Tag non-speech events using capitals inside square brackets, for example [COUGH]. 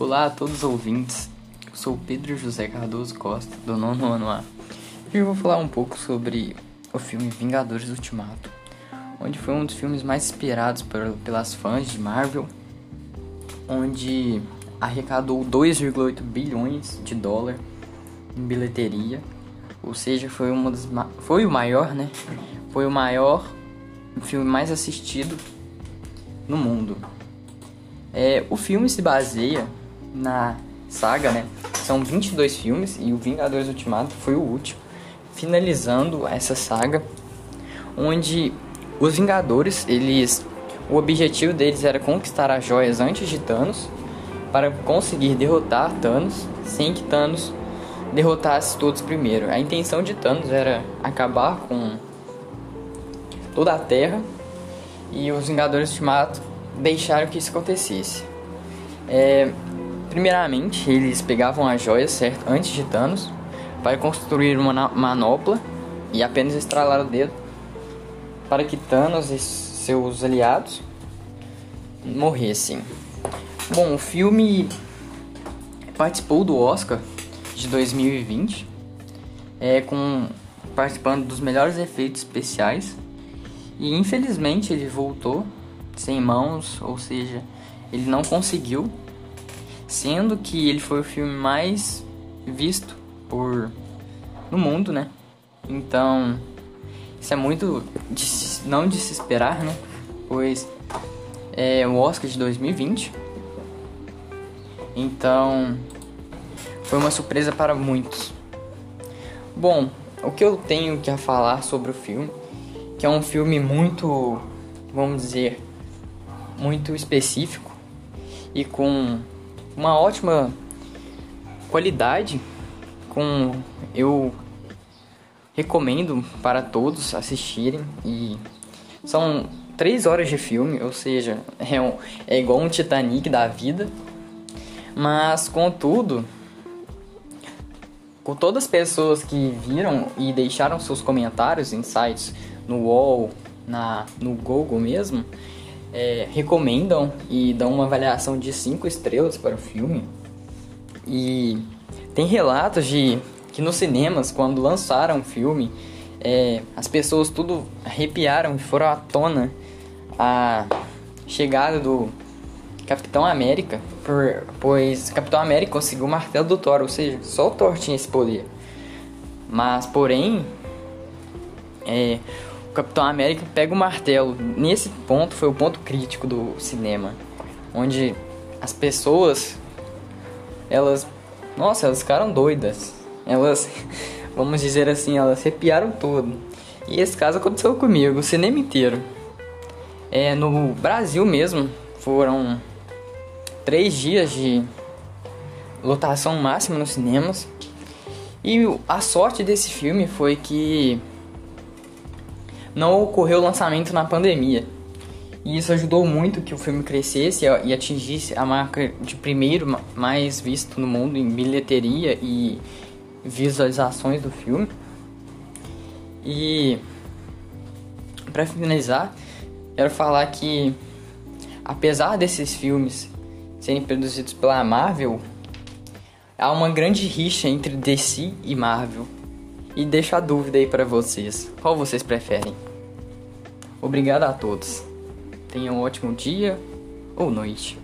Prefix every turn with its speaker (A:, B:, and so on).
A: Olá a todos os ouvintes, eu sou Pedro José Cardoso Costa, do nono ano A. Hoje eu vou falar um pouco sobre o filme Vingadores Ultimato, onde foi um dos filmes mais esperados pelas fãs de Marvel, onde arrecadou 2,8 bilhões de dólar em bilheteria, ou seja, foi, uma das, foi o maior, né? Foi o maior filme mais assistido no mundo. É, o filme se baseia na saga, né? São 22 filmes e o Vingadores Ultimato foi o último, finalizando essa saga, onde os Vingadores, eles, o objetivo deles era conquistar as joias antes de Thanos, para conseguir derrotar Thanos, sem que Thanos derrotasse todos primeiro. A intenção de Thanos era acabar com toda a Terra e os Vingadores Ultimato deixaram que isso acontecesse. É, primeiramente, eles pegavam as joias, certo? Antes de Thanos, para construir uma manopla e apenas estralar o dedo para que Thanos e seus aliados morressem. Bom, o filme participou do Oscar de 2020, é, com participando dos melhores efeitos especiais e infelizmente ele voltou sem mãos, ou seja, ele não conseguiu, sendo que ele foi o filme mais visto por no mundo, né? Então, isso é muito de, não de se esperar, né? Pois é o Oscar de 2020. Então, foi uma surpresa para muitos. Bom, o que eu tenho que falar sobre o filme, que é um filme muito, vamos dizer, muito específico e com uma ótima qualidade. Com eu recomendo para todos assistirem e são três horas de filme, ou seja, é, um, é igual um Titanic da vida, mas contudo, com todas as pessoas que viram e deixaram seus comentários sites no Wall, na no Google mesmo, é, recomendam e dão uma avaliação de 5 estrelas para o filme. E tem relatos de que nos cinemas, quando lançaram o filme, é, as pessoas tudo arrepiaram e foram à tona a chegada do Capitão América, por, pois Capitão América conseguiu o martelo do Thor, ou seja, só o Thor tinha esse poder. Mas, porém, é, o Capitão América pega o martelo. Nesse ponto foi o ponto crítico do cinema, onde as pessoas elas, nossa, elas ficaram doidas. Elas, [LAUGHS] vamos dizer assim, elas arrepiaram todo. E esse caso aconteceu comigo, o cinema inteiro. É, no Brasil mesmo, foram três dias de lotação máxima nos cinemas. E a sorte desse filme foi que não ocorreu o lançamento na pandemia. E isso ajudou muito que o filme crescesse e atingisse a marca de primeiro mais visto no mundo em bilheteria e visualizações do filme. E para finalizar, quero falar que apesar desses filmes serem produzidos pela Marvel, há uma grande rixa entre DC e Marvel. E deixo a dúvida aí para vocês. Qual vocês preferem? Obrigado a todos. Tenham um ótimo dia ou noite.